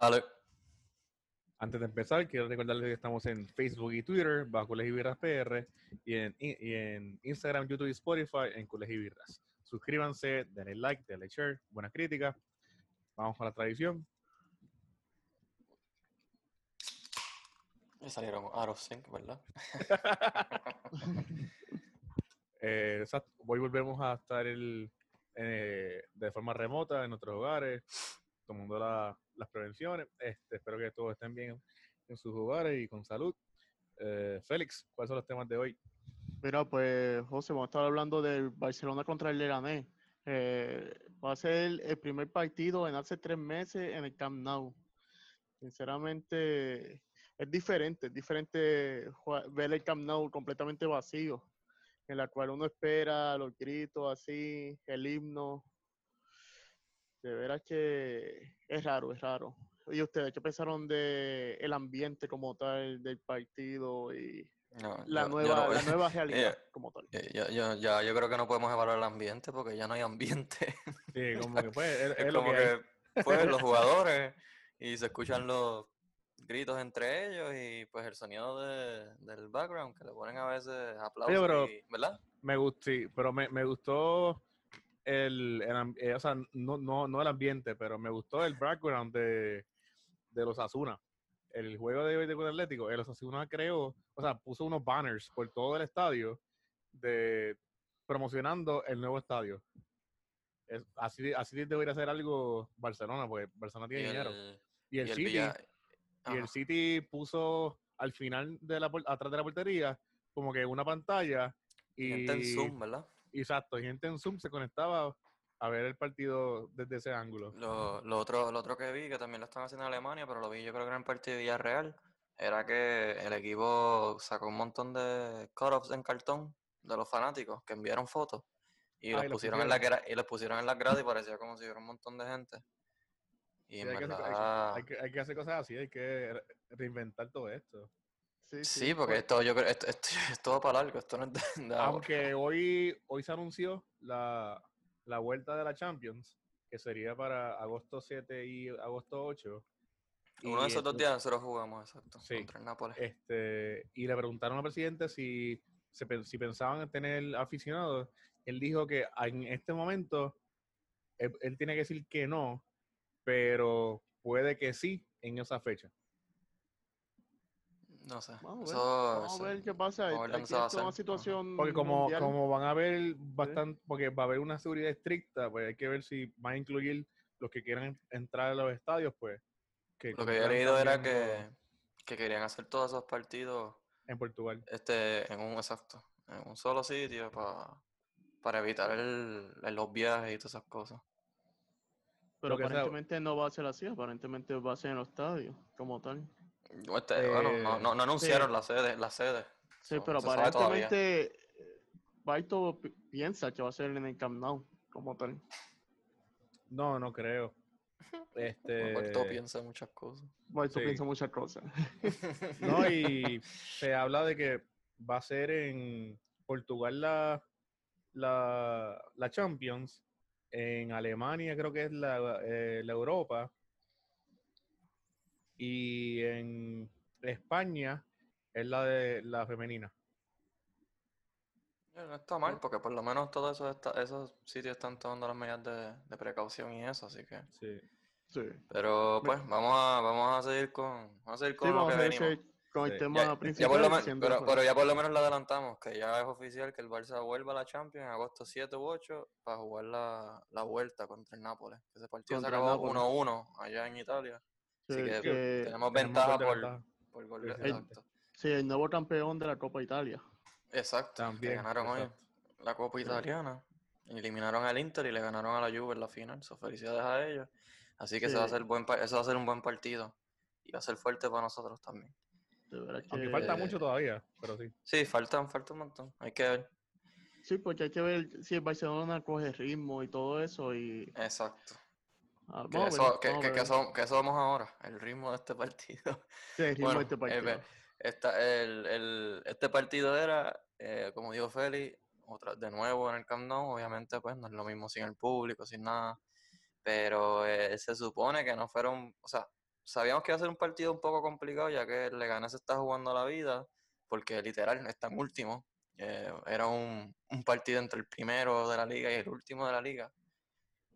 Ale. Antes de empezar, quiero recordarles que estamos en Facebook y Twitter, bajo Cules y Birras PR, y en, y en Instagram, YouTube y Spotify, en Cules y Birras. Suscríbanse, denle like, denle share, buenas críticas. Vamos con la tradición. Me salieron out of sync, ¿verdad? Eh. Hoy volvemos a estar el, eh, de forma remota en nuestros hogares, tomando la- las prevenciones. Este, espero que todos estén bien en sus hogares y con salud. Eh, Félix, ¿cuáles son los temas de hoy? Mira, pues, José, vamos a estar hablando del Barcelona contra el Leganés. Eh, va a ser el primer partido en hace tres meses en el Camp Nou. Sinceramente, es diferente, es diferente ver el Camp Nou completamente vacío, en la cual uno espera los gritos así, el himno. De veras que es raro, es raro. ¿Y ustedes qué pensaron de el ambiente como tal del partido y No, la yo- yo nueva, no- la nueva realidad como tal? eh, yo, yo- ya, yo creo que no podemos evaluar el ambiente porque ya no hay ambiente. Sí, como que pues, es, Es, es lo como que hay. que, pues, los jugadores y se escuchan los gritos entre ellos y pues el sonido de- del background que le ponen a veces aplausos, pero- y- ¿verdad? Me gustó, sí, pero me, me gustó el, el eh, o sea, no, no, no el ambiente, pero me gustó el background de, de los Asuna. El juego de hoy de Atlético, el Osasuna creó, o sea, puso unos banners por todo el estadio de promocionando el nuevo estadio. Es, así, así debería ser algo Barcelona, porque Barcelona Y tiene dinero. el, Y el, y el City, Villa- y el. City puso al final de la atrás de la portería como que una pantalla y Zoom, ¿verdad? Exacto, gente en Zoom se conectaba a ver el partido desde ese ángulo. Lo, lo otro, lo otro que vi, que también lo están haciendo en Alemania, pero lo vi yo creo que en el partido de Villarreal, era que el equipo sacó un montón de cut-offs en cartón de los fanáticos que enviaron fotos y Ah, los y los pusieron en la gra- y los pusieron en las gradas y parecía como si hubiera un montón de gente. Y Sí, en hay, que hacer, hay- que, hay que hacer cosas así, hay que re- reinventar todo esto. Sí, sí, porque pues, esto yo creo, esto, esto, va para largo, esto no es ahora. Aunque hoy, hoy se anunció la, la vuelta de la Champions, que sería para agosto 7 y agosto 8. Uno de esos dos días nosotros jugamos, exacto, Sí. contra el Nápoles. Este, y le preguntaron al presidente si, si pensaban en tener aficionados. Él dijo que en este momento él, él tiene que decir que no, pero puede que sí en esa fecha. No sé. Vamos a ver, eso- vamos a ver qué pasa. ver Aquí va es una situación Porque como, mundial. como van a haber bastante, porque va a haber una seguridad estricta, pues hay que ver si van a incluir los que quieran entrar a los estadios, pues. Que Lo que había cumplan leído era que, que querían hacer todos esos partidos en Portugal. este, en un exacto, en un solo sitio pa- para evitar el, el- los viajes y todas esas cosas. Pero sea- aparentemente no va a ser así, aparentemente va a ser en los estadios, como tal. Este, bueno, no, Eh, no, no anunciaron sí. la sede, la sede. Sí, So, pero aparentemente eh, Baito pi- piensa que va a ser en el Camp Nou, como tal. No, no creo. Este, Roberto piensa muchas cosas. Baito Sí. piensa muchas cosas. No, y se habla de que va a ser en Portugal la, la, la Champions, en Alemania creo que es la, eh, la Europa, y en España es la de la femenina. Eh, No está mal, porque por lo menos todos esos, esta- esos sitios están tomando las medidas de, de precaución y eso, así que. Sí. Sí. Pero pues, vamos a, vamos a seguir con, vamos a seguir Sí, con lo que venimos. el Sí. tema Ya- ya principal. por lo pero, pero ya por lo menos le adelantamos que ya es oficial que el Barça vuelva a la Champions en agosto 7 u 8 para jugar la, la vuelta contra el Nápoles. Ese partido Contra se acabó Nápoles. 1-1 allá enItalia. Sí, Así que, que- tenemos ventaja por, por gol de- Sí, exacto. sí, el nuevo campeón de la Copa Italia. Exacto, que También, ganaron hoy la Copa Italiana. Eliminaron al Inter y le ganaron a la Juve en la final. So, felicidades a ellos. Así que ese va a ser buen, eso va a ser un buen partido. Y va a ser fuerte para nosotros también. De verdad Aunque que- falta mucho todavía, pero sí. Sí, falta, falta un montón. Hay que ver. Sí, porque hay que ver si el Barcelona coge ritmo y todo eso. Y Exacto. Ah, Que, vamos eso- que- vamos a que- que somos ahora, el ritmo de este partido. Sí, el ritmo Bueno, de este eh, partido. esta- el, el- este partido era, eh, como dijo Félix, otra, de nuevo en el Camp Nou, obviamente pues no es lo mismo sin el público, sin nada, pero eh, se supone que no fueron, o sea, sabíamos que iba a ser un partido un poco complicado ya que Leganés está jugando la vida, porque literal están último. Eh, era un, un, partido entre el primero de la liga y el último de la liga.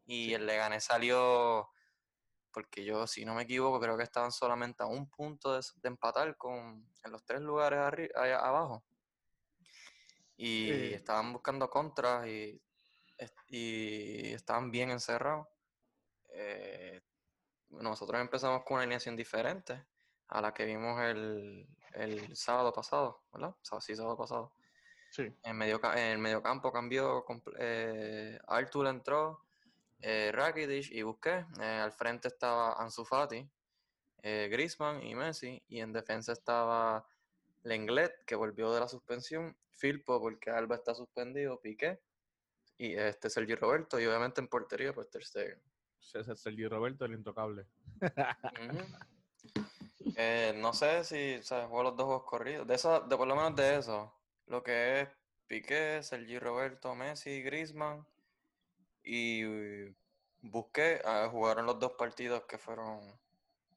Y el Leganés salió, porque yo, si no me equivoco, creo que estaban solamente a un punto de, empatar con, en los tres lugares abajo. Y estaban buscando contras y, y estaban bien encerrados. Eh, nosotros empezamos con una alineación diferente a la que vimos el, el sábado pasado, ¿verdad? Sí, sábado pasado. Sí. En, medio, en el mediocampo cambió, eh, Artur entró, eh, Rakitic y Busqué. Eh, al frente estaba Ansu Fati, eh, Griezmann y Messi. Y en defensa estaba Lenglet, que volvió de la suspensión, Filpo, porque Alba está suspendido, Piqué, y este Sergio Roberto. Y obviamente en portería, pues Ter Stegen. Sergio Roberto, el intocable. Eh, no sé si se jugó los dos juegos corridos. De eso, de por lo menos de eso. Lo que es Piqué, Sergi Roberto, Messi, Griezmann y Busqué ah, jugaron los dos partidos que fueron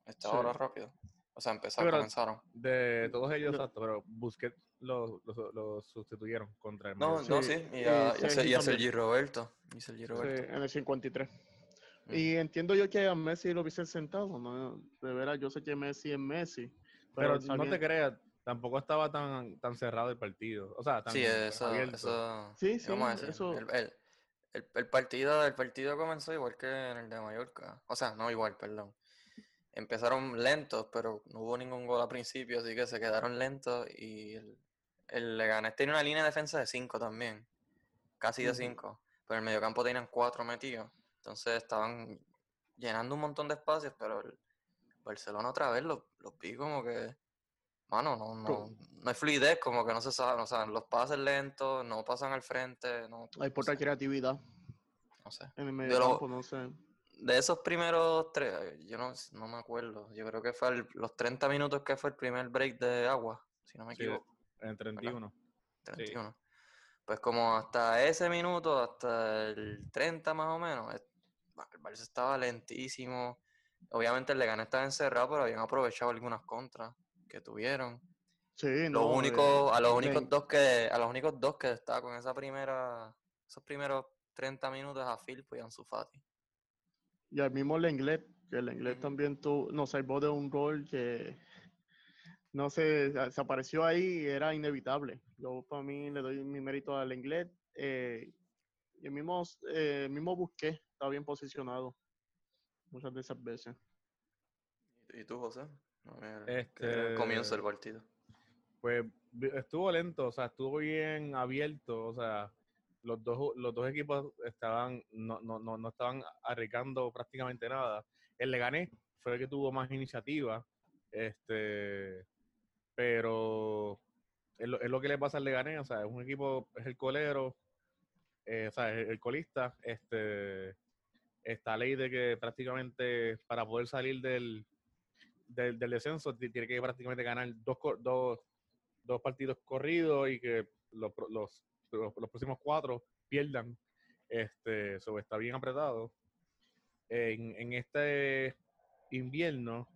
esta hora rápido. O sea, empezaron, comenzaron. De todos ellos, exacto, pero Busqué los lo, sustituyeron contra el No, no, sí, y a, Sergi Roberto. Y Roberto. en el 53. Y entiendo yo que a Messi lo hubiese sentado, ¿no? De veras, yo sé que Messi es Messi. Pero, no te creas, tampoco estaba tan, tan cerrado el partido. O sea, tan sí, eso, eso, sí, sí, eso... El, el, el, partido, el partido comenzó igual que en el de Mallorca. O sea, no igual, perdón. Empezaron lentos, pero no hubo ningún gol al principio, así que se quedaron lentos y el, el Leganés tiene una línea de defensa de 5 también. Casi de 5. Pero en el mediocampo tenían 4 metidos. Entonces estaban llenando un montón de espacios, pero el Barcelona otra vez los lo vi como que, mano, no, no, no hay fluidez, como que no se sabe, o sea, los pases lentos, no pasan al frente. No, hay poca creatividad. No sé. En el medio campo, no sé. De esos primeros tres, yo no, no me acuerdo. Yo creo que fue los 30 minutos que fue el primer break de agua, si no me equivoco. En 31. 31. Pues como hasta ese minuto, hasta el 30 más o menos, el Barça estaba lentísimo. Obviamente el Leganés estaba encerrado, pero habían aprovechado algunas contras que tuvieron. Sí, no, único, a los únicos dos que, a los únicos dos que estaba con esa primera, esos primeros 30 minutos a Filpo y Ansu Fati. Y al mismo Lenglet, que el Lenglet también tuvo, nos salvó de un gol que no sé, se apareció ahí y era inevitable. Yo para mí le doy mi mérito al Lenglet. Eh, y el mismo, eh, mismo Busqué está bien posicionado muchas de esas veces. ¿Y tú, José? Este, comienzo del partido. Pues estuvo lento, o sea, estuvo bien abierto, o sea, los dos, los dos equipos estaban, no, no, no, no estaban arriesgando prácticamente nada. El Leganés fue el que tuvo más iniciativa, este, pero es lo, es lo que le pasa al Leganés, o sea, es un equipo, es el colero, eh, o sea, el, colista, este, esta ley de que prácticamente para poder salir del, del, descenso tiene que prácticamente ganar dos, dos, dos partidos corridos y que los, los, los, próximos cuatro pierdan. Este, eso está bien apretado. En, en este invierno,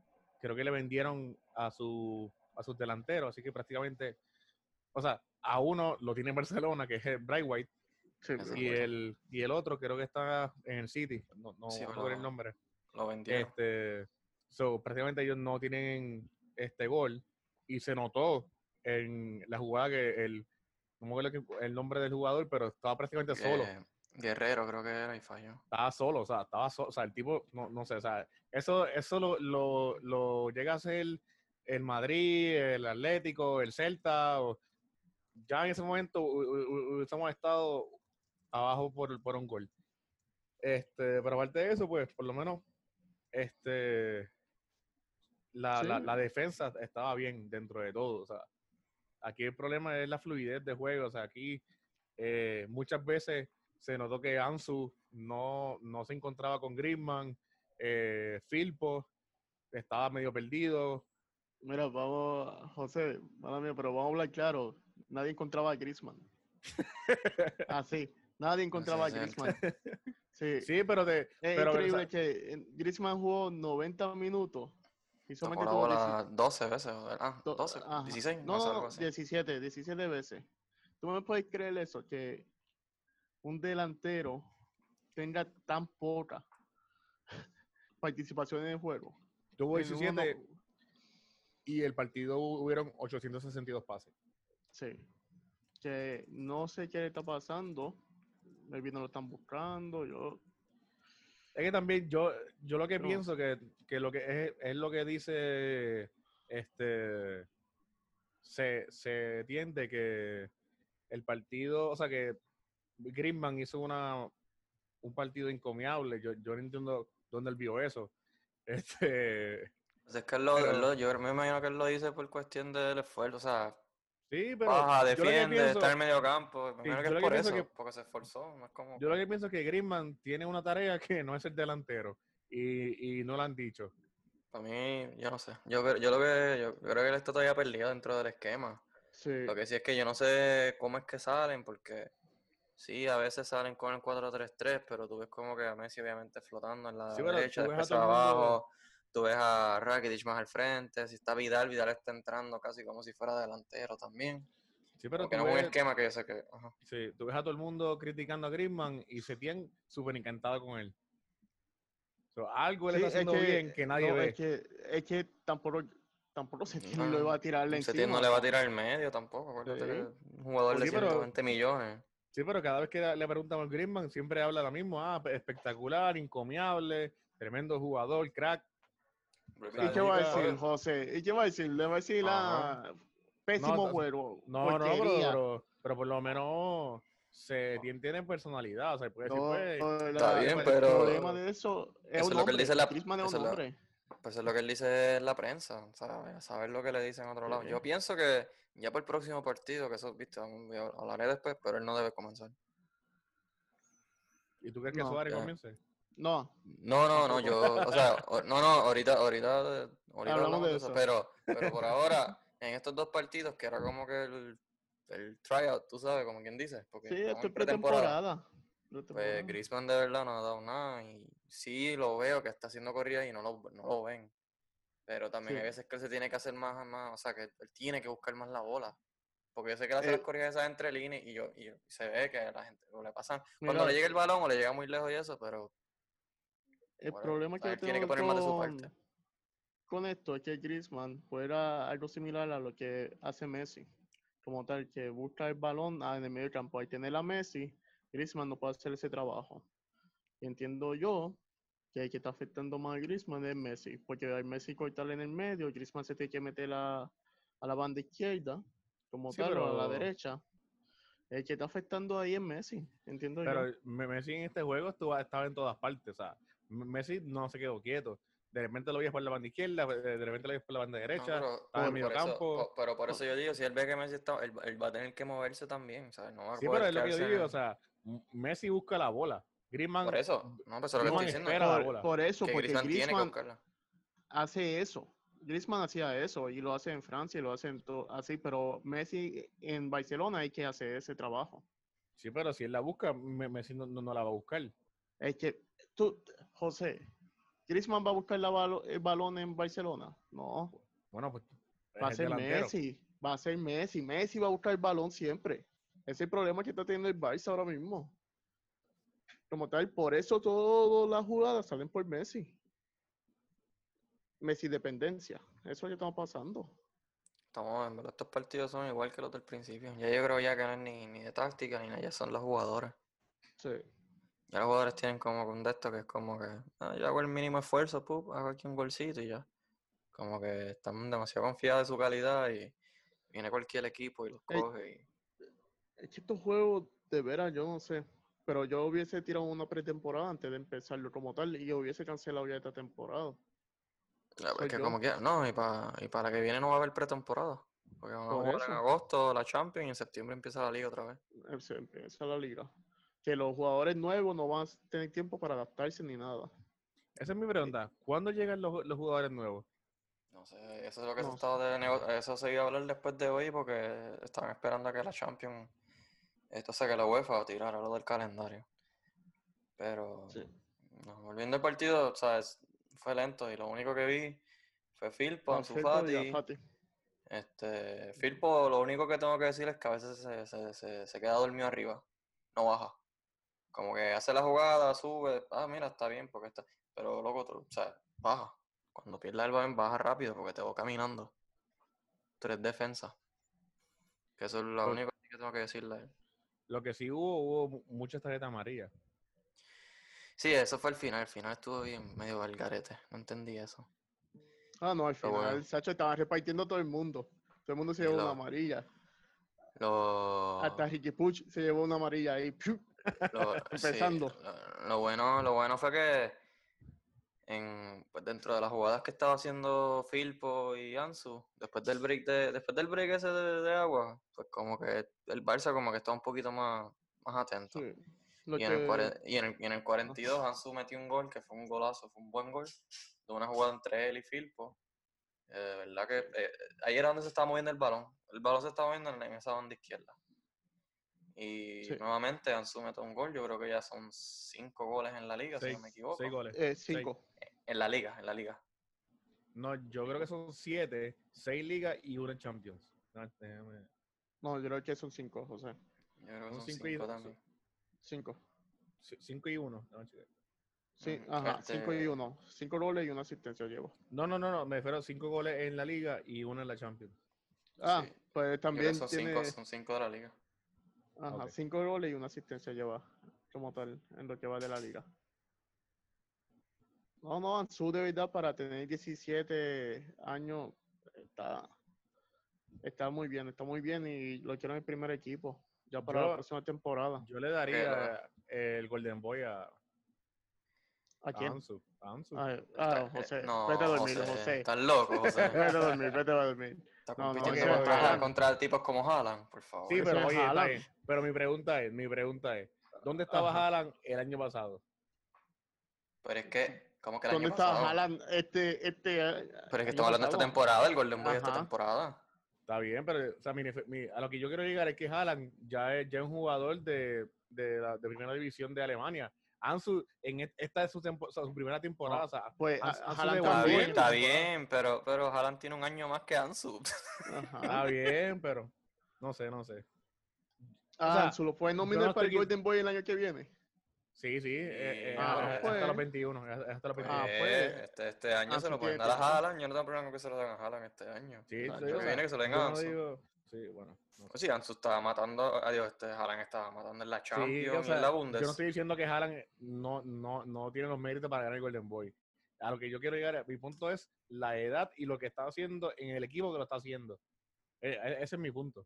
creo que le vendieron a su a sus delanteros, así que prácticamente, o sea, a uno lo tiene en Barcelona, que es Bright White, y, el, y el otro creo que está en el City, no, no, no ver el nombre. Lo vendieron. Este, so, prácticamente ellos no tienen este gol y se notó en la jugada que el, no me acuerdo el nombre del jugador, pero estaba prácticamente solo. Guerrero creo que era y falló. Estaba solo, o sea, estaba solo, o sea, el tipo, no, no sé, o sea, eso, eso lo, lo, lo llega a ser el Madrid, el Atlético, el Celta, o, ya en ese momento hubiésemos estado abajo por, por un gol. Este, pero aparte de eso, pues por lo menos este, la, la, defensa estaba bien dentro de todo. O sea, aquí el problema es la fluidez de juego. O sea, aquí eh, muchas veces se notó que Ansu no, no se encontraba con Griezmann, eh, Filpo estaba medio perdido. Mira, vamos, José, mala mía, pero vamos a hablar claro. Nadie encontraba a Griezmann. Así. Nadie encontraba a Griezmann. Sí. Sí, pero te. Es pero, increíble que Griezmann jugó 90 minutos Tocó solamente la tuvo bola 12 veces, ¿verdad? Do- 12, ajá. 16, No, no, no, algo no, así. 17, 17 veces. ¿Tú me puedes creer eso? Que un delantero tenga tan poca participación en el juego. tuvo En uno 17 no- y el partido hu- hubieron 862 pases. Sí. Que no sé qué le está pasando. Maybe no lo están buscando. Yo. Es que también yo, yo lo que No. pienso que, que lo que es, es lo que dice este se, se tiende que el partido, o sea que Griezmann hizo una un partido encomiable. Yo, yo no entiendo dónde él vio eso. Este Pues es que él lo, él pero- lo- yo me imagino que él lo dice por cuestión del esfuerzo, o sea, sí, pero baja, defiende, pienso- está en medio campo, Sí, que yo lo es que eso, que- porque se esforzó, no es como... yo lo que pienso es que Griezmann tiene una tarea que no es el delantero y, y no lo han dicho. Para mí, yo no sé, yo, yo lo que, yo creo que él está todavía perdido dentro del esquema, Sí. lo que sí es que yo no sé cómo es que salen, porque sí, a veces salen con el 4-3-3, pero tú ves como que a Messi obviamente flotando en la Sí, derecha, después el mundo- abajo, tú ves a Rakitic más al frente, si está Vidal, Vidal está entrando casi como si fuera delantero también. Sí, pero Porque tú no es un esquema que yo sé que. ajá. Sí, tú ves a todo el mundo criticando a Griezmann y se tienen súper encantado con él. So, algo él Sí, está es haciendo bien que nadie no, ve. Es que, es que tampoco, tampoco se No, lo iba a Setién encima. no le va a tirar el medio tampoco. Sí. un jugador de Sí, pero- 120 millones. Sí, pero cada vez que le preguntamos a Griezmann siempre habla lo mismo. Ah, espectacular, encomiable, tremendo jugador, crack. ¿Y qué va a decir, José? ¿Y qué va a decir? Le va a decir la pésimo juego. No, no, pero, pero, por lo menos se tiene, tiene personalidad. O sea, puede decir, pues, la- bien, el pero problema de eso es eso un es lo que él dice la- un es lo- hombre. Pues es lo que él dice en la prensa. ¿sabes? Saber lo que le dicen en otro lado. Sí. Yo pienso que ya por el próximo partido, que eso, viste, hablaré después, pero él no debe comenzar. ¿y tú crees que No, Suárez ya. comience? No, No, no, no, yo, o sea, no, no, ahorita, ahorita, ahorita Hablamos hablamos de de eso, eso. pero, pero por ahora, en estos dos partidos, que era como que el, el tryout, tú sabes, como quien dice, porque sí, esto es pretemporada. pretemporada. Pues. Griezmann de verdad no ha dado nada y sí lo veo que está haciendo corridas y no lo, no lo ven. Pero también hay veces que él se tiene que hacer más, más, o sea, que él tiene que buscar más la bola. Porque yo sé que hace Eh, las corridas esas entre líneas y, yo, y yo- se ve que a la gente o le pasan cuando Mira, le llega el balón o le llega muy lejos y eso, pero El bueno, problema que tiene que tengo poner más de su con, parte. con esto es que Griezmann fuera algo similar a lo que hace Messi. Como tal, que busca el balón ah, en el medio campo. Ahí tener a Messi, Griezmann no puede hacer ese trabajo. Y entiendo yo que el que está afectando más a Griezmann es Messi. Porque al Messi cortarle en el medio, Griezmann se tiene que meter a, a la banda izquierda, como Sí, tal, o a la pero- derecha. El que está afectando ahí es Messi, entiendo Pero yo. Me- Messi en este juego estuvo, estaba en todas partes. O sea, Messi no se quedó quieto. De repente lo veías por la banda izquierda, de de repente lo veías por la banda No, derecha. pero, estaba en por- medio por eso, campo. po- pero por eso yo digo, si él ve que Messi está, él, él va a tener que moverse también, ¿sabes? No va a Sí, pero es lo que yo digo. O sea, Messi busca la bola. Griezmann, por eso, no, pues eso es lo que Griezmann estoy diciendo. espera la Por, bola. por eso, que porque Griezmann tiene que Griezmann buscarla. hace eso. Griezmann hacía eso y lo hace en Francia y lo hace en to- así, pero Messi en Barcelona hay que hacer ese trabajo. Sí, pero si él la busca, Me- Messi no, no- no la va a buscar. Es que tú, José, Griezmann va a buscar la balo- el balón en Barcelona. No, Bueno, pues. va a ser delantero. Messi, va a ser Messi. Messi va a buscar el balón siempre. Ese es el problema que está teniendo el Barça ahora mismo. Como tal, por eso todas las jugadas salen por Messi. Messi dependencia. Eso es lo que estamos pasando. Estamos, en verdad, estos partidos son igual que los del principio. Ya yo creo ya que no es ni, ni de táctica ni nada, ya son los jugadores. Sí. Ya los jugadores tienen como que un de esto que es como que ah, yo hago el mínimo esfuerzo, pup, hago aquí un golcito y ya. Como que están demasiado confiados de su calidad y viene cualquier equipo y los coge y Es que estos juegos, de veras, yo no sé. Pero yo hubiese tirado una pretemporada antes de empezarlo como tal y yo hubiese cancelado ya esta temporada. Soy es que yo. como quiera, no, y para, y para la que viene no va a haber pretemporada. Porque vamos a jugar en agosto la Champions y en septiembre empieza la liga otra vez. Empieza la liga. Que los jugadores nuevos no van a tener tiempo para adaptarse ni nada. Esa es mi pregunta. ¿Cuándo llegan los, los jugadores nuevos? No sé, eso es lo que se No estaba de nego- eso se iba a hablar después de hoy porque estaban esperando a que la Champions, esto sea que la UEFA tirara lo del calendario. Pero Sí. no, volviendo al partido, ¿sabes? Fue lento y lo único que vi fue Filpo, Ansu Perfecto, y a Fati. Fati. Este, Filpo, lo único que tengo que decir es que a veces se, se, se, se queda dormido arriba, no baja. Como que hace la jugada, sube, ah, mira, está bien, porque está. Pero loco, tú, o sea, baja. Cuando pierdas el balón, baja rápido porque te va caminando. Tú eres defensa. Que eso es lo Pero- único que tengo que decirle a él. Lo que sí hubo, hubo mu- muchas tarjetas amarillas. Sí, eso fue el final. El final estuvo bien, medio al garete. No entendí eso. Ah, no, al final, bueno. Sacho estaba repartiendo todo el mundo. Todo el mundo se llevó lo- una amarilla. Lo, Hasta Ricky Puch se llevó una amarilla ahí. ¡piu! Lo- sí, empezando. lo, lo bueno, lo bueno fue que en, pues dentro de las jugadas que estaba haciendo Filpo y Ansu, después del break de, después del break ese de, de agua, pues como que el Barça como que está un poquito más, más atento. Sí. Y en, el, que- y, en el, y en el 42 Ansu metió un gol que fue un golazo, fue un buen gol, de una jugada entre él y Filpo. Eh, verdad que eh, ahí era donde se estaba moviendo el balón. El balón se estaba moviendo en, en esa banda izquierda. Y Sí. nuevamente Ansu metió un gol, yo creo que ya son cinco goles en la liga, si no me equivoco. seis goles. eh, cinco. En la liga, en la liga. No, yo creo que son siete, seis ligas y una Champions. No, déjame- No, yo creo que son cinco, José. Yo creo que Son son cinco y cinco dos, también. Cinco. c- Cinco y uno. No. Sí, Ujú, ajá, cinco y este- uno. Cinco goles y una asistencia llevo. no, no, no, no, me refiero a cinco goles en la liga y uno en la Champions. Ah, Sí, pues Yo creo que también son, tiene cinco, son cinco de la liga. Ajá, cinco goles y una asistencia lleva como tal en lo que va de la liga. No, no, Ansu de verdad para tener 17 años está, está muy bien, está muy bien y lo quiero en el primer equipo ya para Yo- la próxima temporada. Yo le daría el Golden Boy a, ¿A a quién? Ansu. a Ansu. Ah, Está- ah, eh, José, no, vete a dormir, José, José. Estás loco, José. Vete a dormir, vete a dormir. No, no, compitiendo ese contra, tipos como Haaland, por favor. Sí, pero oye, Haaland. pero mi pregunta es, mi pregunta es, ¿dónde estaba Ajá. Haaland el año pasado? Pero es que, como que el ¿Dónde año estaba. Haaland este, este eh, Pero es que estamos hablando de esta temporada, el Golden Boy de esta temporada. Está bien, pero o sea, mi- mi- a lo que yo quiero llegar es que Haaland ya es, ya es un jugador de, de la de primera división de Alemania. Ansu, en et- esta es su, tempo- o sea, su primera temporada. o sea, Pues Ansu- Haaland Está bien, está bien, pero, pero Haaland tiene un año más que Ansu. Ajá. Está bien, pero no sé, no sé. Ah, sea, Ansu lo puede no nominar para estoy el Golden Boy el año que viene. Sí, sí, eh, eh, Ah, hasta pues. los 21. Hasta los 21. Ah, Eh, pues. este, este año se lo pueden dar a. Haaland. Yo no tengo problema con que se lo den a Haaland este año. Sí, o que viene que se lo den a no Ansu. digo- sí, bueno. no sé. Pues sí, Ansu estaba matando, adiós, este Haaland estaba matando en la Sí, Champions o sea, y en la Bundes. yo no estoy diciendo que Haaland no, no, no tiene los méritos para ganar el Golden Boy. A lo que yo quiero llegar, mi punto es la edad y lo que está haciendo en el equipo que lo está haciendo. Eh, eh, ese es mi punto.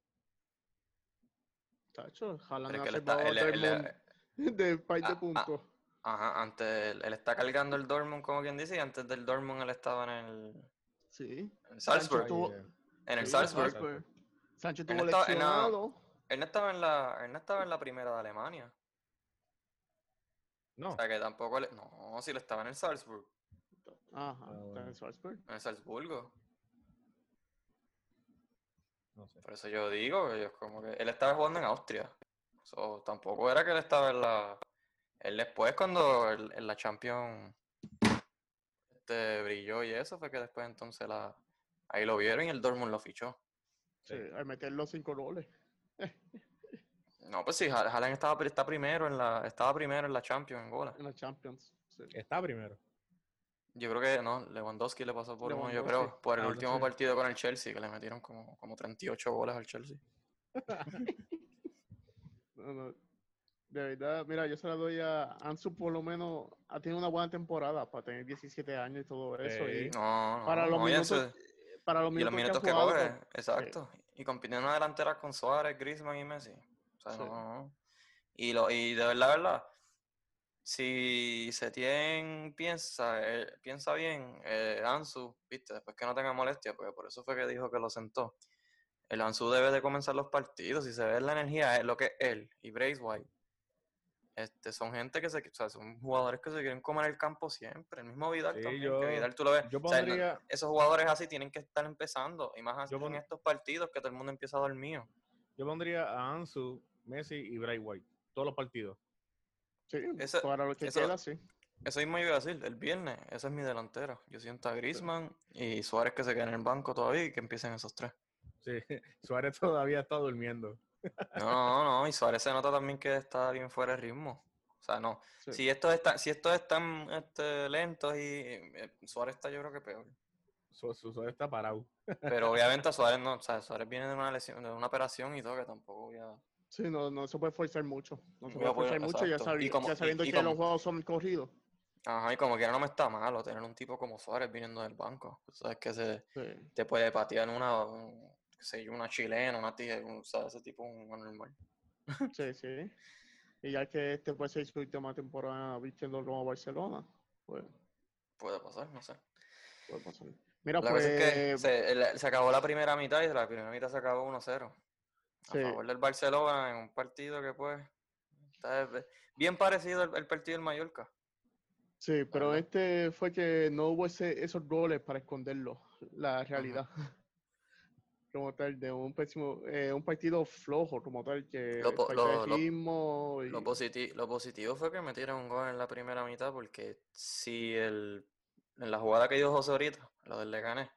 Tacho, Haaland ha salvado el él- mundo de par de Ah, ah, puntos. Ajá, antes él, él está cargando el Dortmund, como quien dice, y antes del Dortmund él estaba en el, Sí. en Salzburg. Tuvo- eh, En el sí, Salzburg. Salzburg. Él tuvo estaba en la- lesionado. Él no estaba en la, él no estaba en la primera de Alemania. No, O sea que tampoco le- no, si él estaba en el Salzburg, Ajá, Ah, está bueno. en Salzburg. en el Salzburgo. no sé. Por eso yo digo, ellos como que él estaba jugando en Austria. So, tampoco era que él estaba en la. Él después cuando en la Champions este, brilló y eso fue que después entonces la ahí lo vieron y el Dortmund lo fichó. Sí, Sí. al meter los cinco goles. No, pues sí, Ha- Haaland estaba está primero en la estaba primero en la Champions en goles. En la Champions. sí. Está primero. Yo creo que no, Lewandowski le pasó por uno, yo creo, por el Ah, último sí. partido con el Chelsea, que le metieron como, como 38 goles al Chelsea. No, no. De verdad, mira, yo se la doy a Ansu, por lo menos ha tenido una buena temporada para tener 17 años y todo eso. Sí. Y No, no, para los minutos, para los y los minutos, minutos que que jugado, pues, exacto. Y compitiendo en la delantera con Suárez, Griezmann y Messi. O sea, Sí. no, no. Y, lo, y de verdad, verdad, si Setien piensa, eh, piensa bien, eh, Ansu, viste, después que no tenga molestia, porque por eso fue que dijo que lo sentó. El Ansu debe de comenzar los partidos, si se ve la energía, es lo que es él y White Este, son gente que se, o sea, son jugadores que se quieren comer el campo siempre. El mismo Vidal Sí, también, yo- que Vidal tú lo ves. Yo o sea, no- pondría, esos jugadores así tienen que estar empezando, y más Yo en estos partidos que todo el mundo empieza a dormir. yo pondría a Ansu, Messi y Bray White. Todos los partidos. Sí, Ese- para lo que eso- queda, sí. Eso mismo iba a decir, el viernes, esa es mi delantera. Yo siento a Griezmann y Suárez que se queda en el banco todavía y que empiecen esos tres. Sí, Suárez todavía está durmiendo. No, no, no, y Suárez se nota también que está bien fuera de ritmo. O sea, no. Sí. Si estos están, si estos están este, lentos y eh, Suárez está yo creo que peor. Su, su- Suárez está parado. Pero obviamente Suárez no, o sea, Suárez viene de una lesión, de una operación y todo que tampoco voy a. Sí, no, no se puede forzar mucho. No se puede forzar mucho, ya, exacto. sabi- Y como- ya y- sabiendo y que como- los juegos son corridos. Ajá, y como quiera no me está malo tener un tipo como Suárez viniendo del banco. Tú sabes que se Sí. te puede patear una, un- qué sé yo, una chilena, una tía, un- o sea, ese tipo un anormal. Sí, sí. Y ya que este puede ser su última temporada vistiendo como Barcelona, pues Puede pasar, no sé. puede pasar. Mira, La pues. cosa es que se, acabó la primera mitad y la primera mitad se acabó 1-0. A Sí. favor del Barcelona en un partido que pues está bien parecido al, al partido del Mallorca. Sí, pero este fue que no hubo ese- esos goles para esconderlo, la realidad. Como tal, de un pésimo, eh, un partido flojo, como tal, que Lo po- lo- y- Lo, positi- lo positivo fue que metieron un gol en la primera mitad porque si el, en la jugada que dio José ahorita, lo del Leganés,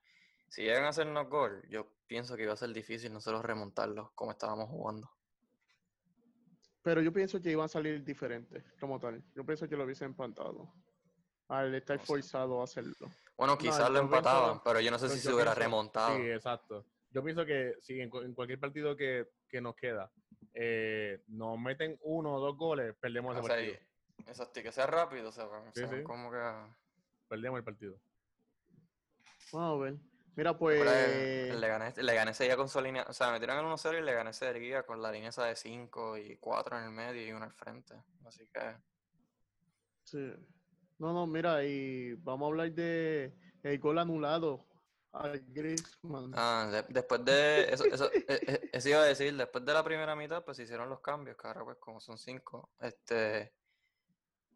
si llegan a hacernos gol, yo pienso que iba a ser difícil nosotros remontarlos como estábamos jugando. Pero yo pienso que iban a salir diferentes, como tal. Yo pienso que lo hubiesen empatado. Al estar No sé. forzado a hacerlo. Bueno, No, quizás lo empataban, pero yo no sé si se hubiera pienso- remontado. Sí, exacto. Yo pienso que sí, en, en cualquier partido que, que nos queda, eh, nos meten uno o dos goles, perdemos O ese sea, partido. exacto, que sea rápido, o sea, Sí, o sea, sí. como que... Perdemos el partido. Vamos a ver. Mira, Pero pues. el Leganés, el Leganés seguía con su línea, o sea, metieron el 1-0 y el Leganés seguía con la línea esa de 5 y 4 en el medio y uno al frente. Así que, Sí. No, no, mira, y vamos a hablar de el gol anulado a Griezmann. ah, de- después de, eso, eso, eh, eh, eso iba a decir, después de la primera mitad, pues se hicieron los cambios, que ahora pues como son 5, este,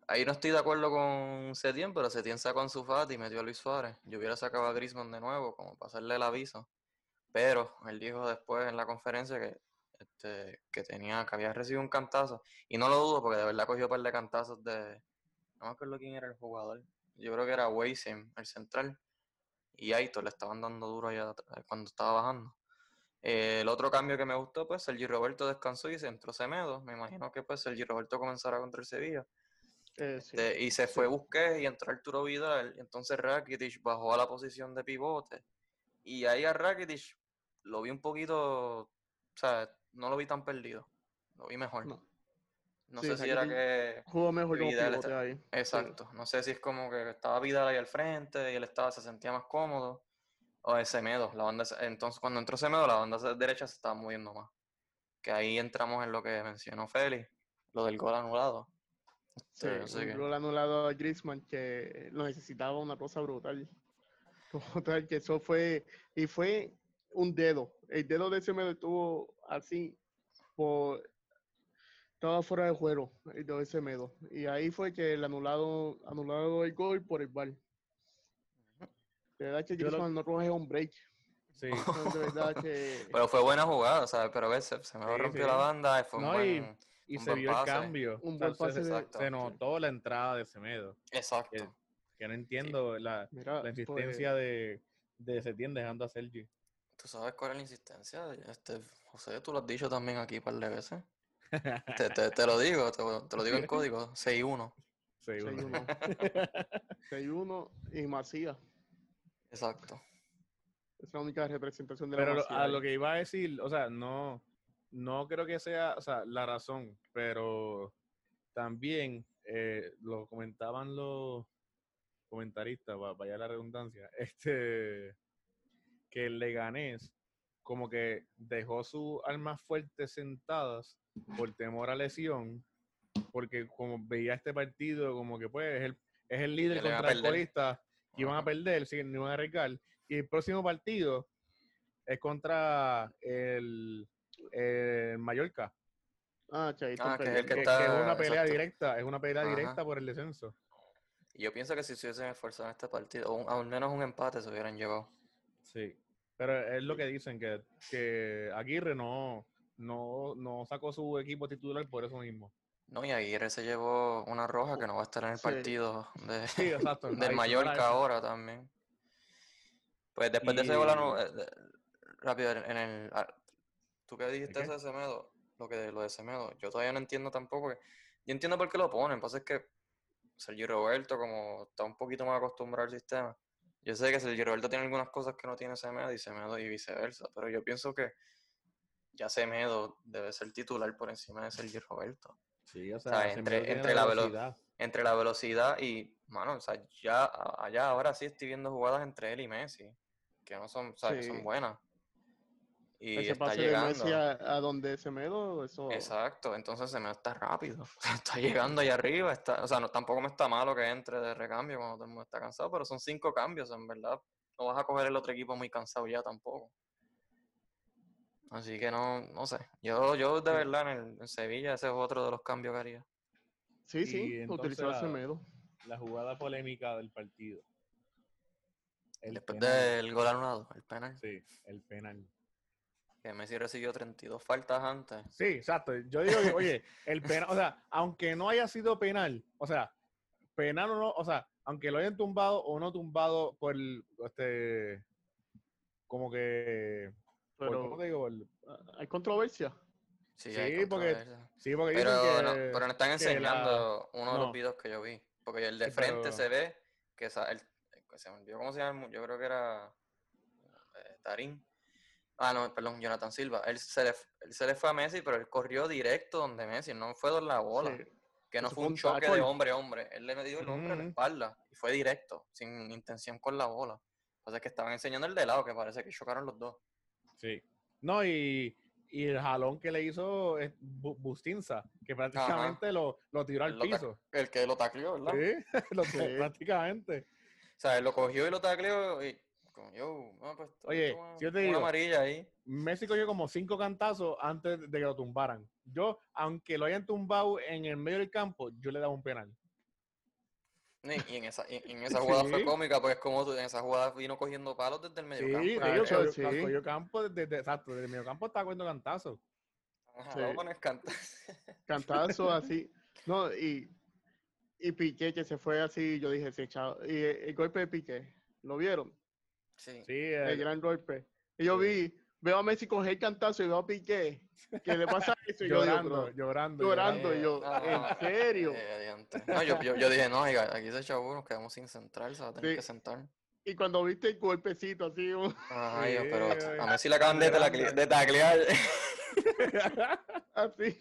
ahí no estoy de acuerdo con Setién, pero Setién sacó a Ansu Fati y metió a Luis Suárez. Yo hubiera sacado a Griezmann de nuevo, como para hacerle el aviso, pero él dijo después en la conferencia que, este, que tenía, que había recibido un cantazo, y no lo dudo porque de verdad cogió un par de cantazos de, no me acuerdo quién era el jugador, yo creo que era Weisim, el central, y Aitor le estaban dando duro allá at- cuando estaba bajando. Eh, el otro cambio que me gustó, pues Sergi Roberto descansó y se entró Semedo. Me imagino que pues Sergi Roberto comenzará contra el Sevilla. Eh, sí. Este, y se fue Busquets y entró Arturo Vidal. y Entonces Rakitic bajó a la posición de pivote. Y ahí a Rakitic lo vi un poquito, o sea, no lo vi tan perdido. Lo vi mejor. No, No. Sí, sé si era que... Jugó mejor como Vidal pivote está- ahí. sí. Exacto. No sé si es como que estaba Vidal ahí al frente y él estaba, se sentía más cómodo. O es Semedo. La banda, entonces, cuando entró Semedo, la banda derecha se estaba moviendo más. Que ahí entramos en lo que mencionó Félix, lo del gol anulado. Sí, Este, así un que- gol anulado a Griezmann que lo necesitaba una cosa brutal. Como tal, que eso fue, y fue un dedo. El dedo de ese medio estuvo así, por, estaba fuera de juego, el de ese medio. Y ahí fue que el anulado, anulado el gol por el bar. De verdad que Yo lo- Griezmann no coge un break. Sí. No, de verdad que... Pero fue buena jugada, ¿sabes? Pero ves, se, se me Sí, rompió sí. la banda y fue un No, buen... Y Un se buen vio el pase. cambio. Un buen pase se, de- Exacto. se notó la entrada de Semedo. Exacto. Que no entiendo la, Mira, la pues, insistencia de, de Setién dejando a Sergi. ¿Tú sabes cuál es la insistencia? Este, José, tú lo has dicho también aquí un par de veces. Te, te, te lo digo, te, te lo digo en código, 6-1. Sí, uno. 6-1. 6-1 y Macías. Exacto. Es la única representación de la Pero lo- Masía a ahí. lo que iba a decir, o sea, no, no creo que sea, o sea, la razón, pero también eh, lo comentaban los comentaristas, va- vaya la redundancia, este, que el Leganés como que dejó sus armas fuertes sentadas por temor a lesión, porque como veía este partido como que pues es el, es el líder Que contra el colista, y van a perder, sí, no van a arriesgar. Y el próximo partido es contra el, el Mallorca, Ah, están Ah, que es el que, que perdiendo. que está- es una pelea exacto. directa, es una pelea Ajá. directa por el descenso. Yo pienso que si se hubiesen esforzado en este partido, o un- al menos un empate se hubieran llevado. Sí. Pero es lo que dicen, que, que Aguirre no, no, no sacó su equipo titular por eso mismo. No, y Aguirre se llevó una roja que no va a estar en el Sí. partido de, Sí, exacto. del Mallorca ahora también. Pues después de ese gol, Y- anu- eh, rápido, en el... ah, Tú que dijiste qué? eso de Semedo, lo, que, lo de Semedo, yo todavía no entiendo tampoco. que- Yo entiendo por qué lo ponen, pasa es que Sergio Roberto como está un poquito más acostumbrado al sistema. Yo sé que Sergio Roberto tiene algunas cosas que no tiene Semedo y Semedo y viceversa, pero yo pienso que ya Semedo debe ser titular por encima de Sergio Roberto. Sí, o sea, sea, entre- Semedo la velo- velocidad. entre la velocidad y, mano, o sea, ya allá ahora sí estoy viendo jugadas entre él y Messi, que no son, o sea, que son buenas. Y Ese está pase llegando. de Messi a, a donde Semedo, eso. Exacto, entonces se me está rápido. Está llegando allá arriba, está, o sea, no, tampoco me está malo que entre de recambio cuando todo el mundo está cansado, pero son cinco cambios, en verdad. No vas a coger el otro equipo muy cansado ya tampoco. Así que no, no sé. Yo, yo de verdad en, el- en Sevilla ese es otro de los cambios que haría. sí, Y sí, utilizó a Semedo. La jugada polémica del partido. El Después penal. del gol anulado, el penal. Sí, el penal. Que Messi recibió 32 faltas antes. Sí, exacto. Yo digo que, oye, el penal, o sea, aunque no haya sido penal, o sea, penal o no, o sea, aunque lo hayan tumbado o no tumbado por el, este, como que, Pero ¿cómo te digo? Por- ah, hay controversia. Sí, Sí, hay porque controversia. sí, porque Pero dicen no, que, pero no están que la- enseñando uno de no. los videos que yo vi. Porque el de Sí, frente pero- se ve que esa- el, que se me olvidó cómo se llama, yo creo que era eh, Tarín. Ah, no, perdón, Jonathan Silva. Él se, le, él se le fue a Messi, pero él corrió directo donde Messi, no fue donde la bola. Sí. Que no Eso fue un choque de hombre a hombre. Él le dio el hombre a la Ujú. espalda y fue directo, sin intención con la bola. O sea que estaban enseñando el de lado, que parece que chocaron los dos. Sí. No, y, y el jalón que le hizo es Bu- Bustinza, que prácticamente lo, lo tiró al ta- piso. El que lo tacleó, ¿verdad? Sí, lo- Sí. prácticamente. O sea, él lo cogió y lo tacleó y. Yo, pues. Oye, si yo te digo- amarilla ahí. Messi cogió como cinco cantazos antes de que lo tumbaran. Yo, aunque lo hayan tumbado en el medio del campo, yo le daba un penal. Y y en esa, y en esa jugada fue Sí. cómica, porque es como tú, en esa jugada vino cogiendo palos desde el medio Sí, campo. sí. cogió campo desde, desde- exacto, desde el medio campo estaba cogiendo cantazos. Ajá, Sí. luego pones canta. Cantazo así. No, y, y Piqué que se fue así, yo dije, sí, chao. Y el, el golpe de Piqué, ¿lo vieron? Sí. Sí, El el- gran golpe. Y yo sí. vi, veo a Messi coger cantazo y veo a Piqué, que le pasa eso y yo digo, llorando, pero- llorando, llorando, y yo, No, no, ¿en serio? eh. No, yo, yo, yo dije, no, oiga, aquí se echó uno, nos quedamos sin central, se va a tener Sí. que sentar. Y cuando viste el golpecito así, un- Ay, Sí, pero ay, a Messi le acaban de, tacle- de taclear. así.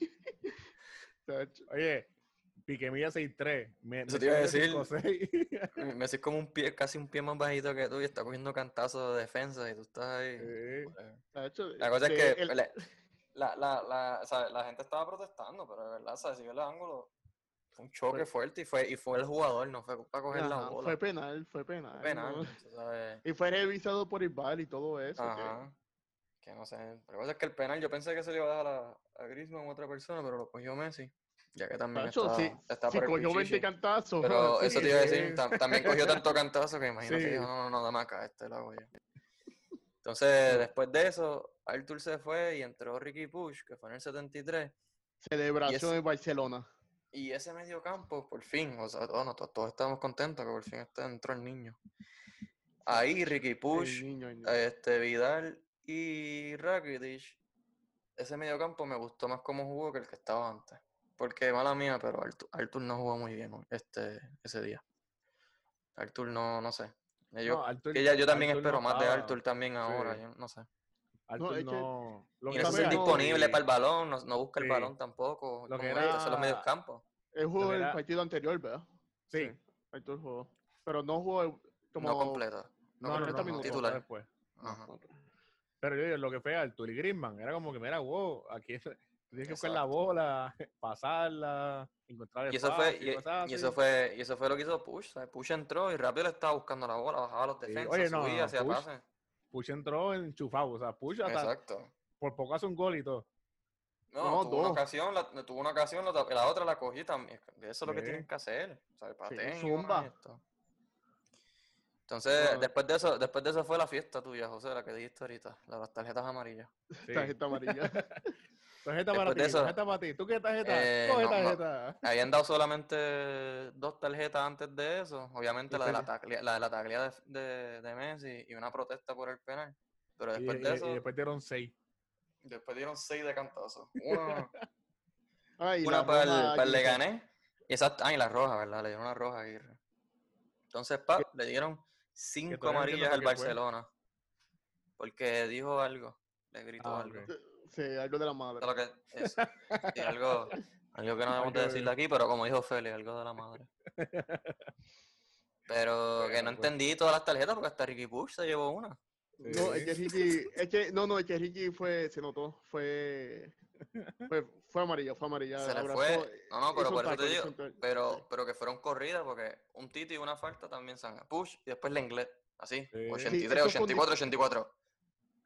Oye, Piqué milla 6'3. Me, Eso te iba a Messi mide decir. 5'6". Messi es como un pie, casi un pie más bajito que tú y está cogiendo cantazos de defensa y tú estás ahí. Sí. La cosa es que el- la, la, la, o sea, la gente estaba protestando, pero de verdad, sea, si vio el ángulo, fue un choque Fue- fuerte y fue, y fue el jugador, no fue para coger la bola. fue penal, fue penal. penal, ¿no? tú sabes. Y fue revisado por VAR y todo eso. que- Ajá. Que no sé. La cosa es que el penal, yo pensé que se le iba a dejar a, a Griezmann o otra persona, pero lo cogió Messi. Ya que también está, sí, está sí por el cogió 20 pichichi. cantazos. Pero así. eso te iba a sí. decir, tam- también cogió tanto cantazo que imagino que Sí. dijo, no, no, no, dame acá, este lo hago yo. Entonces, después de eso, Arthur se fue y entró Ricky Push, que fue en el 73. Celebración en Barcelona. Y ese medio campo, por fin, o sea, todos, todos, todos estábamos contentos que por fin este entró el niño. Ahí Ricky El Push, niño, el niño. este Vidal y Rakitic, ese medio campo me gustó más cómo jugó que el que estaba antes. Porque, mala mía, pero Artur, Artur no jugó muy bien este, ese día. Artur no, no sé. Yo, No, Arthur- que ya, yo también Arthur no espero más de. Artur también ahora, Sí. yo no sé. Arthur es que- no. Lo Y que no no, disponible y- para el balón, no, no busca el Sí. balón tampoco. Lo que como era- son los medios campos. Él jugó el partido anterior, ¿verdad? Sí. Artur jugó. Pero no jugó como... No completa. No, no, no, 40 no, titular. después. Ajá. Pero yo digo, lo que fue Arthur y Griezmann, era como que, mira, wow, aquí es- tienes que buscar la bola, pasarla, encontrar el Y eso, fue, y, cosas y eso fue y eso fue lo que hizo Push. ¿sabes? Push entró y rápido le estaba buscando la bola, bajaba los Sí, defensas, oye, no, subía, hacía Push. Push entró enchufado, o sea, Push hasta Exacto. por poco hace un gol y todo. No, No, tuvo una ocasión, la, tuvo una ocasión, la, la otra la cogí también. Eso es lo que Sí. tienen que hacer. O sea, zumba. hagan esto. Entonces, No. después de eso, después de eso fue la fiesta tuya, José, la que dijiste ahorita, la de las tarjetas amarillas. Sí. Tarjeta amarilla. Tarjeta para ti, tarjeta para ti. ¿Tú qué tarjeta? eh, Coge no, no. tarjeta. Habían dado solamente dos tarjetas antes de eso. Obviamente la de la, taclea, la de la taclea de, de, de Messi y una protesta por el penal. Pero después y- de y eso, después dieron seis. después dieron seis de cantazos. Una, Ah, una la para el, para el. Leganés. Exacto. Ah, y la roja, ¿verdad? Le dieron una roja a Aguirre. Entonces, pa, le dieron cinco amarillas al fue. Barcelona. Porque dijo algo. Le gritó Ah, algo. Sí, algo de la madre. Lo que-. Sí, algo, algo que no debemos de decir de- aquí, pero como dijo Feli, algo de la madre. Pero que no entendí todas las tarjetas porque hasta Ricky Push se llevó una. No, es que Ricky, es que, no, no, es que Ricky fue, se notó, fue, fue, fue amarilla, fue amarilla. Se le fue. No, no, pero por eso te digo. un Pero, sí. pero que fueron corridas porque un Titi y una falta también son Push y después la inglés. Así, Sí. 83, eso fue un 84, 84.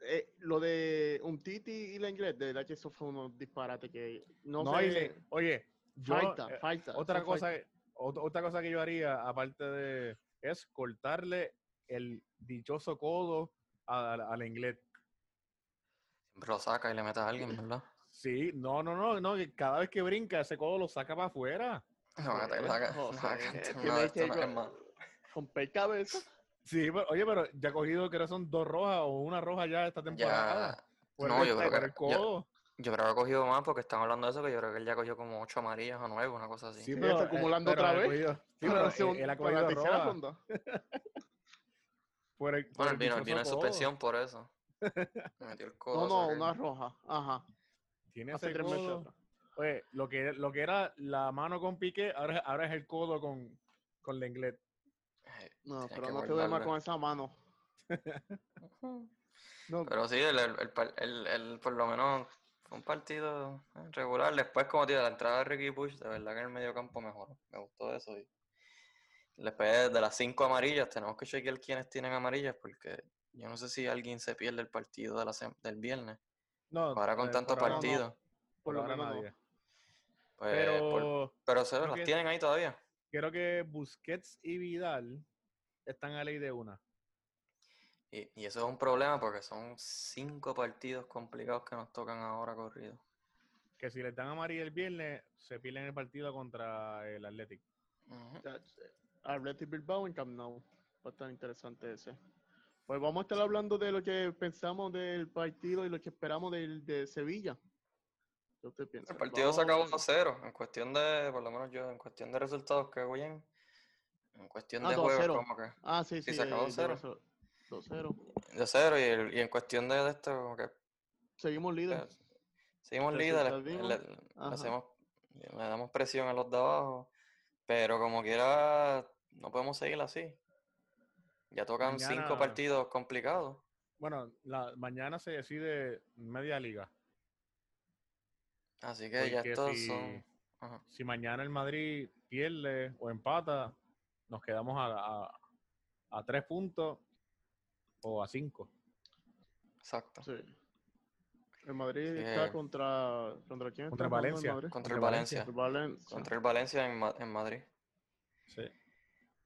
Eh, lo de un Titi y la inglés, de verdad que eso fue unos disparates que no, No, sé. le- oye, yo, falta, eh, falta. otra cosa, falta. otra cosa que yo haría, aparte de, es cortarle el dichoso codo al inglés. Siempre lo saca y le mete a alguien, ¿verdad? Sí, no, no, no, no, que cada vez que brinca ese codo lo saca para afuera. No, no, tiene no, esto que no es Sí, pero, oye, pero ya ha cogido, que son dos rojas o una roja ya esta temporada. Ya. Por No, el- yo creo por que- el codo. Yo creo que ha cogido más porque están hablando de eso, que yo creo que él ya cogió como ocho amarillas o nueve, una cosa así. Sí, Sí, pero, está eh, acumulando pero otra vez. cogido- sí, Para pero él- segun- él ha para la cogido tercera roja ronda. por el, por Bueno, el él vino, él vino en suspensión por eso. Me metió el codo. No, no, una roja. Ajá. Tiene Hace ese codo. Oye, lo que, lo que era la mano con pique, ahora, ahora es el codo con, con la inglés. Eh, No, pero no te duermas guardarle. con esa mano. No, Pero sí, el, el, el par- el- el- por lo menos fue un partido eh, regular. Después, como tío, la entrada de Ricky Push, de verdad que en el medio campo mejoró. Me gustó eso. Y después de las cinco amarillas, tenemos que chequear quiénes tienen amarillas, porque yo no sé si alguien se pierde el partido de la del viernes. No, Ahora con eh, tanto por ahora no, partido. por por lo menos no. nadie. Pues, Pero por- pero se las que- tienen ahí todavía. creo que Busquets y Vidal están a ley de una. Y, y eso es un problema porque son cinco partidos complicados que nos tocan ahora corridos. Que si les dan amarilla el viernes, se pierden el partido contra el Athletic. Eh, Athletic Bilbao en Camp Nou. Va a estar interesante ese. Pues vamos a estar hablando de lo que pensamos del partido y lo que esperamos del, de Sevilla. ¿Qué usted piensa? El partido se acabó Vamos- 2-0. En cuestión de, por lo menos yo, en cuestión de resultados que bien. En cuestión Ah, de 2-0. juegos, como que. Ah, sí, Sí, sí. se acabó eh, de 2-0. eso, 2-0. De cero y, el- y en cuestión de, esto, como que Seguimos líderes. pues, seguimos Te líderes, le, hacemos, le damos presión a los de abajo, pero como quiera, no podemos seguir así. Ya tocan cinco Mañana- partidos complicados. Bueno, la, mañana se decide media liga. Así que ya estos si- son. Ajá, Si mañana el Madrid pierde o empata, nos quedamos a, a, a tres puntos o a cinco. exacto. Sí. El Madrid Sí, está contra. ¿Contra quién? Contra Valencia. Contra el Valencia. Contra Valencia. Contra el Valencia en, Ma- en Madrid. Sí.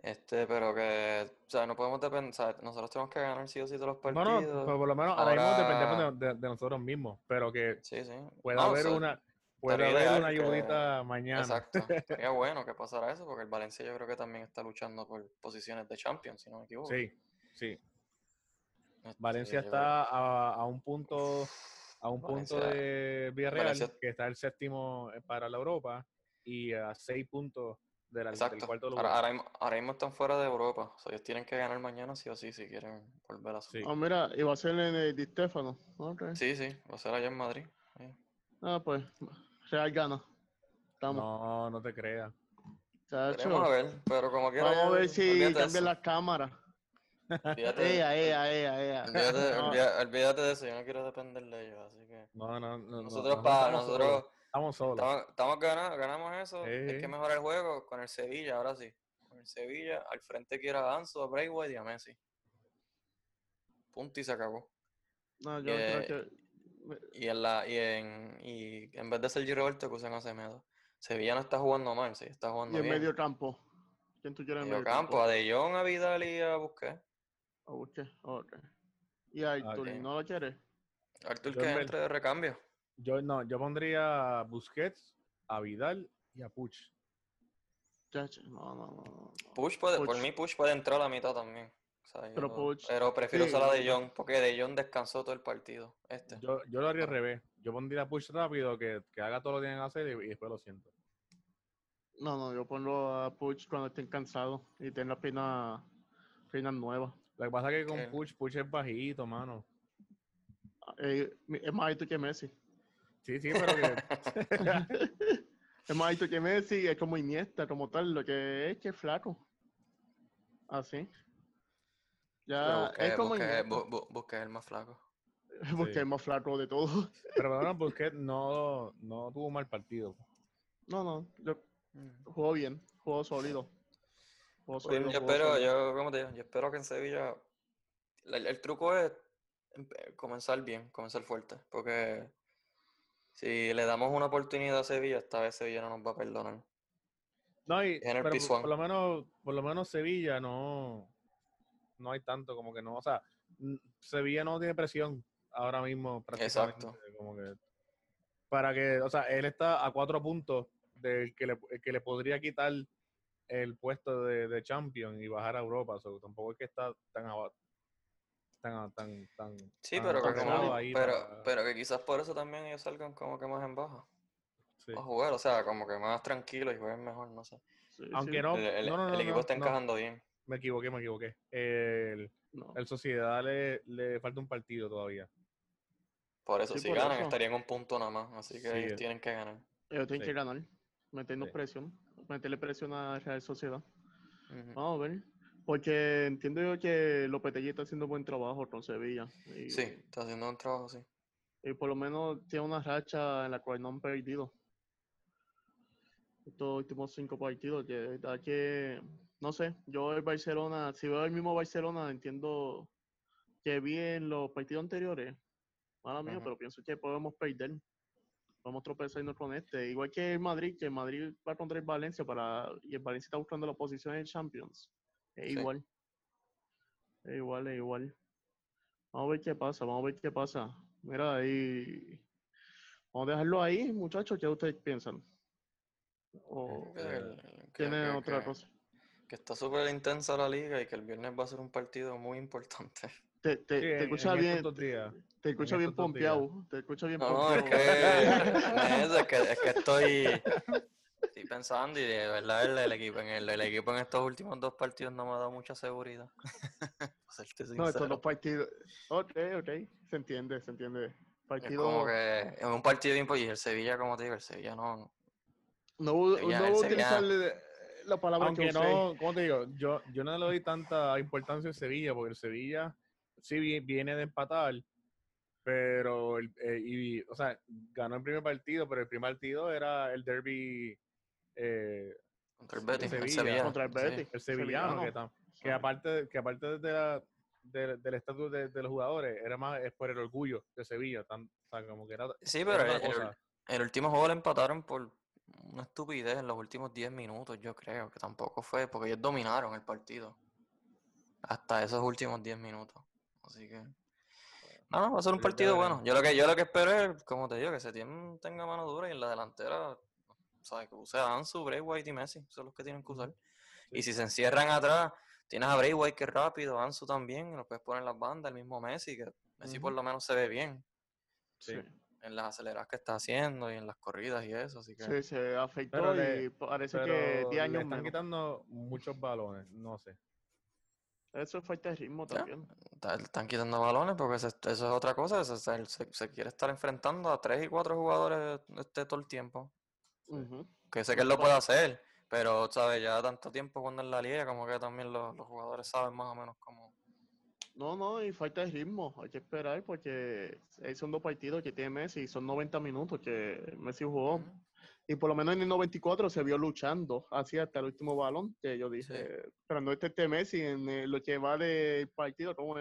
Este, pero que, o sea, no podemos depender, o sea, nosotros tenemos que ganar sí o sí todos los No, partidos. no, pero por lo menos ahora, mismo dependemos de, de- de nosotros mismos, pero que Sí, sí. pueda No, haber o sea, una puede haber una que- ayudita mañana. Exacto. Sería bueno que pasara eso, porque el Valencia yo creo que también está luchando por posiciones de Champions, si no me equivoco. Sí, sí. Este, Valencia yo- está a, a un punto a un punto de Villarreal, Valencia- que está el séptimo eh, para la Europa, y a seis puntos de la- del Exacto. cuarto lugar. Ahora, ahora, mismo, ahora mismo están fuera de Europa. O sea, ellos tienen que ganar mañana sí o sí si quieren volver a su. Sí. Ah, mira, iba a ser en el Di Stefano. Ok. Sí, sí, va a ser allá en Madrid. sí. Ah, pues. Real gana. Estamos. No, no te creas. Chacho, Veremos a ver, pero como quiera. Vamos a ver si cambian eso. las cámaras. Olvídate de- Ea, ea, ea, ea. olvídate, No, olvídate- olvídate de eso, yo no quiero depender de ellos, así que. No, no, no. no, Nosotros, no, pa, estamos nosotros solos, Estamos solos. estamos, estamos ganando, ganamos eso. Hay Sí. que mejorar el juego con el Sevilla, ahora sí. Con el Sevilla, al frente quiera a Anzo, a Braithwaite y a Messi. Punto y se acabó. no, yo creo que. Y en, la, y en, y en vez de Sergio Roberto, que usen a Semedo. Sevilla no está jugando mal, sí, está Y jugando en bien. medio campo. ¿Quién tú quieres en Medio medio campo, a De Jong, a Vidal y a Busquets. A Busquets, ok. Y a Artur, Ok. ¿no lo quieres? Artur que entre de recambio. Yo no, yo pondría a Busquets, a Vidal y a Puch. No, no, no, no. Push puede, por Puch. mí Push puede entrar a la mitad también. Sea, Pero Puch- pero prefiero sí, usar a De no. Jong, porque De Jong descansó todo el partido. Este. Yo, yo lo haría al Bueno. revés. Yo pondría a Puch rápido, que, que haga todo lo que tienen que hacer y, y después lo siento. No, no, yo pongo a Puch cuando estén cansados y tengan las piernas, piernas nuevas. Lo que pasa es que con Que- Puch, Puch es bajito, mano. Eh, mi- es más alto que Messi. Sí, sí, pero que. es más alto que Messi, es como Iniesta, como tal, lo que es que es flaco. Así. Ya, busque, es como busque- Iniesta, bu- bu- busque el más flaco. porque Sí. es más flaco de todo. pero bueno, Busquets no, no tuvo un mal partido. No, no, yo Mm. juego bien, juego sólido. Juego Pues, sólido, yo espero, sólido. yo, ¿cómo te digo? Yo espero que en Sevilla. El, el truco es comenzar bien, comenzar fuerte. Porque si le damos una oportunidad a Sevilla, esta vez Sevilla no nos va a perdonar. No, y, En el pero por lo menos, por lo menos Sevilla no, no hay tanto, como que no, o sea, Sevilla no tiene presión ahora mismo prácticamente. Exacto. Como que, para que, o sea, él está a cuatro puntos del que le, que le podría quitar el puesto de, de champion y bajar a Europa. so, tampoco es que está tan aba- tan tan tan Sí, tan pero que, como- ahí pero, para- pero que quizás por eso también ellos salgan como que más en baja. sí. A jugar, o sea, como que más tranquilos y jueguen mejor, no sé. Sí, Aunque sí, no, el, el- no, no, el no, equipo no, está no. encajando bien. Me equivoqué, me equivoqué. El, no. el Sociedad le, le falta un partido todavía. Por eso, Sí, si por ganan, eso. estarían un punto nada más. Así que Sí, ellos tienen que ganar. Ellos tienen Sí. que ganar, meternos Sí. presión, meterle presión a Real Sociedad. Ujú. Vamos a ver. Porque entiendo yo que Lopetegui está haciendo buen trabajo con Sevilla. Y, Sí, está haciendo un trabajo así. y por lo menos tiene una racha en la cual no han perdido. Estos últimos cinco partidos, que da que, no sé, yo el Barcelona, si veo el mismo Barcelona, entiendo que vi en los partidos anteriores, mala mía, pero pienso que podemos perder. Vamos a tropezarnos con este. Igual que el Madrid, que el Madrid va contra el Valencia para, y el Valencia está buscando la posición en Champions. Es Sí. igual. Es igual, es igual. Vamos a ver qué pasa, vamos a ver qué pasa. Mira, ahí. Vamos a dejarlo ahí, muchachos. ¿Qué ustedes piensan? ¿O que- tienen otra que- cosa? Que está súper intensa la liga y que el viernes va a ser un partido muy importante. Te, te, Sí, te escucha en bien. Te, te escucha bien pompeado. Te escucha bien No, no, pompeado. es que, no es es que, es que estoy, estoy pensando y de verdad el, el equipo, en el, el equipo en estos últimos dos partidos no me ha dado mucha seguridad. No, estos dos partidos. Ok, ok. Se entiende, se entiende. Es Partido. como que es un partido bien y el Sevilla, como te digo, el Sevilla no. No, voy- Sevilla- no el voy a Sevilla- utilizar la palabra Aunque que usé. no, ¿cómo te digo? Yo, yo no le doy tanta importancia al Sevilla, porque el Sevilla sí vi- viene de empatar, pero, el, eh, y, o sea, ganó el primer partido, pero el primer partido era el derby, eh, Contra el Betis, el Sevilla, Sevilla. Contra el sí. Betis. el sevillano, que, aparte, que aparte de la, de- del estatus de, de los jugadores, era más es por el orgullo de Sevilla, tan, sea, como que era, Sí, era pero el, el- cosa. el último juego lo empataron por una estupidez en los últimos 10 minutos, yo creo, que tampoco fue, porque ellos dominaron el partido. Hasta esos últimos 10 minutos. Así que. No, no, va a ser un partido bueno. Yo lo que, yo lo que espero es, como te digo, que se tenga mano dura y en la delantera, ¿sabes? Que use a Ansu, Bray White y Messi. Son los que tienen que usar. Y si se encierran atrás, tienes a Bray White que es rápido, Ansu también, lo puedes poner en las bandas, el mismo Messi, que Messi por lo menos se ve bien Sí, en las aceleradas que está haciendo y en las corridas y eso, así que sí, se afectó Pero le- y parece Pero que 10 le años están menos. quitando muchos balones, no sé. Eso es falta de ritmo también. ta- están quitando balones porque eso, es- eso es otra cosa, eso es- se, se- se quiere estar enfrentando a tres y cuatro jugadores este, todo el tiempo, que sé que él lo puede hacer, pero sabes, ya tanto tiempo cuando en la liga, como que también los, los jugadores saben más o menos cómo... No, no, y falta de ritmo. Hay que esperar porque son dos partidos que tiene Messi. Son 90 minutos que Messi jugó. Y por lo menos en el 94 se vio luchando así hasta el último balón. Que yo dije, pero no este, este Messi en lo que va del partido como,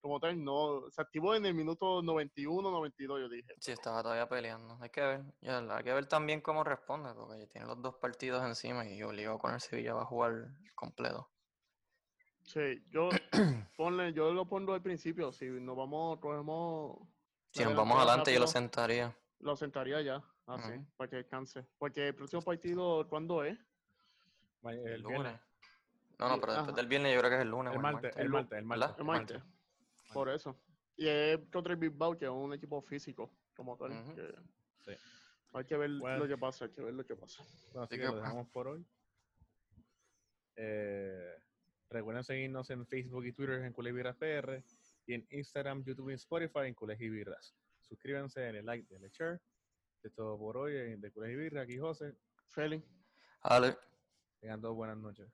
como tal. No, se activó en el minuto 91, 92, yo dije. Sí, estaba todavía peleando. Hay que ver. ya, hay que ver también cómo responde, porque ya tiene los dos partidos encima y obligado con el Sevilla va a jugar completo. Sí, yo, ponle, yo lo pongo al principio. Si nos vamos, cogemos. Si nos vamos adelante, yo lo sentaría. Lo sentaría ya, así, para que descanse. Porque el próximo partido, ¿cuándo es? El, El lunes. No, no, pero después ajá. del viernes yo creo que es el lunes. El martes, el martes, el martes. El martes. Por eso. Y es contra el Bilbao, que es un equipo físico, como tal. Que Sí. Hay que ver Bueno. lo que pasa, hay que ver lo que pasa. Bueno, así Así que que, lo dejamos por hoy. Eh, recuerden seguirnos en Facebook y Twitter en Culebirras PR y en Instagram, YouTube y Spotify en Culebirras. Suscríbanse, denle like, denle share. De todo por hoy, eh, de Culebirras, aquí José. Feli. Ale. Tengan todos buenas noches.